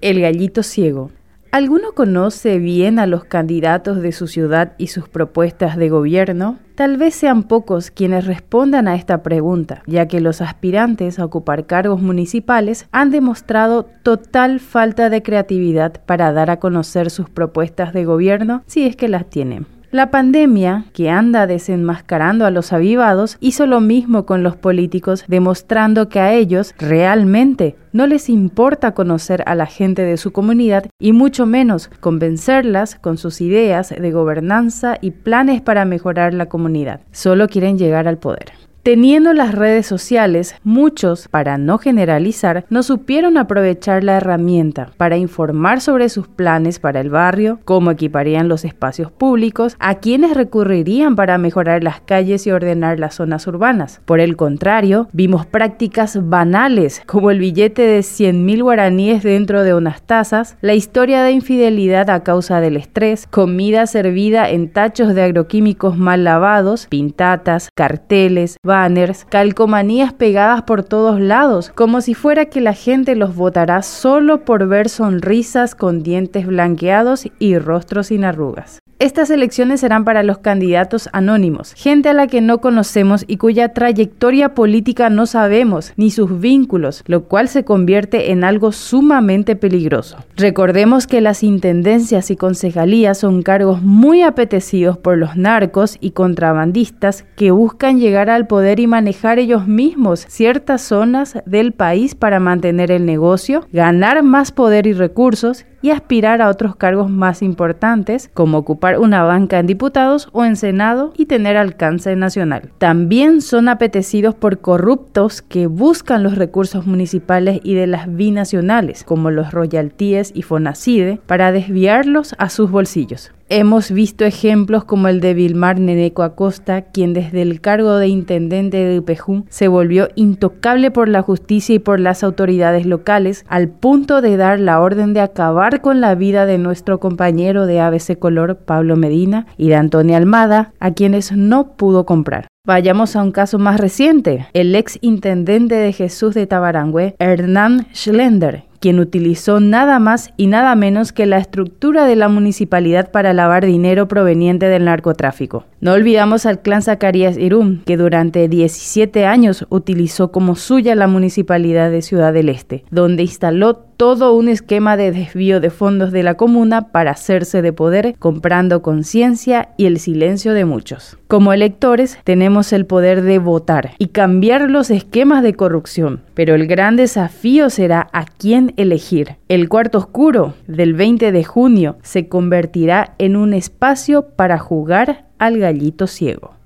El gallito ciego. ¿Alguno conoce bien a los candidatos de su ciudad y sus propuestas de gobierno? Tal vez sean pocos quienes respondan a esta pregunta, ya que los aspirantes a ocupar cargos municipales han demostrado total falta de creatividad para dar a conocer sus propuestas de gobierno si es que las tienen. La pandemia, que anda desenmascarando a los avivados, hizo lo mismo con los políticos, demostrando que a ellos realmente no les importa conocer a la gente de su comunidad y mucho menos convencerlas con sus ideas de gobernanza y planes para mejorar la comunidad. Solo quieren llegar al poder. Teniendo las redes sociales, muchos, para no generalizar, no supieron aprovechar la herramienta para informar sobre sus planes para el barrio, cómo equiparían los espacios públicos, a quienes recurrirían para mejorar las calles y ordenar las zonas urbanas. Por el contrario, vimos prácticas banales, como el billete de 100.000 guaraníes dentro de unas tazas, la historia de infidelidad a causa del estrés, comida servida en tachos de agroquímicos mal lavados, pintatas, carteles, calcomanías pegadas por todos lados, como si fuera que la gente los votará solo por ver sonrisas con dientes blanqueados y rostros sin arrugas. Estas elecciones serán para los candidatos anónimos, gente a la que no conocemos y cuya trayectoria política no sabemos, ni sus vínculos, lo cual se convierte en algo sumamente peligroso. Recordemos que las intendencias y concejalías son cargos muy apetecidos por los narcos y contrabandistas que buscan llegar al poder y manejar ellos mismos ciertas zonas del país para mantener el negocio, ganar más poder y recursos y aspirar a otros cargos más importantes, como ocupar una banca en diputados o en Senado y tener alcance nacional. También son apetecidos por corruptos que buscan los recursos municipales y de las binacionales, como los royalties y Fonacide, para desviarlos a sus bolsillos. Hemos visto ejemplos como el de Vilmar Neneco Acosta, quien desde el cargo de intendente de Upejú se volvió intocable por la justicia y por las autoridades locales, al punto de dar la orden de acabar con la vida de nuestro compañero de ABC Color, Pablo Medina, y de Antonia Almada, a quienes no pudo comprar. Vayamos a un caso más reciente, el ex intendente de Jesús de Tabarangüe, Hernán Schlender, quien utilizó nada más y nada menos que la estructura de la municipalidad para lavar dinero proveniente del narcotráfico. No olvidamos al clan Zacarías Irum, que durante 17 años utilizó como suya la municipalidad de Ciudad del Este, donde instaló todo un esquema de desvío de fondos de la comuna para hacerse de poder, comprando conciencia y el silencio de muchos. Como electores tenemos el poder de votar y cambiar los esquemas de corrupción, pero el gran desafío será a quién elegir. El cuarto oscuro del 20 de junio se convertirá en un espacio para jugar al gallito ciego.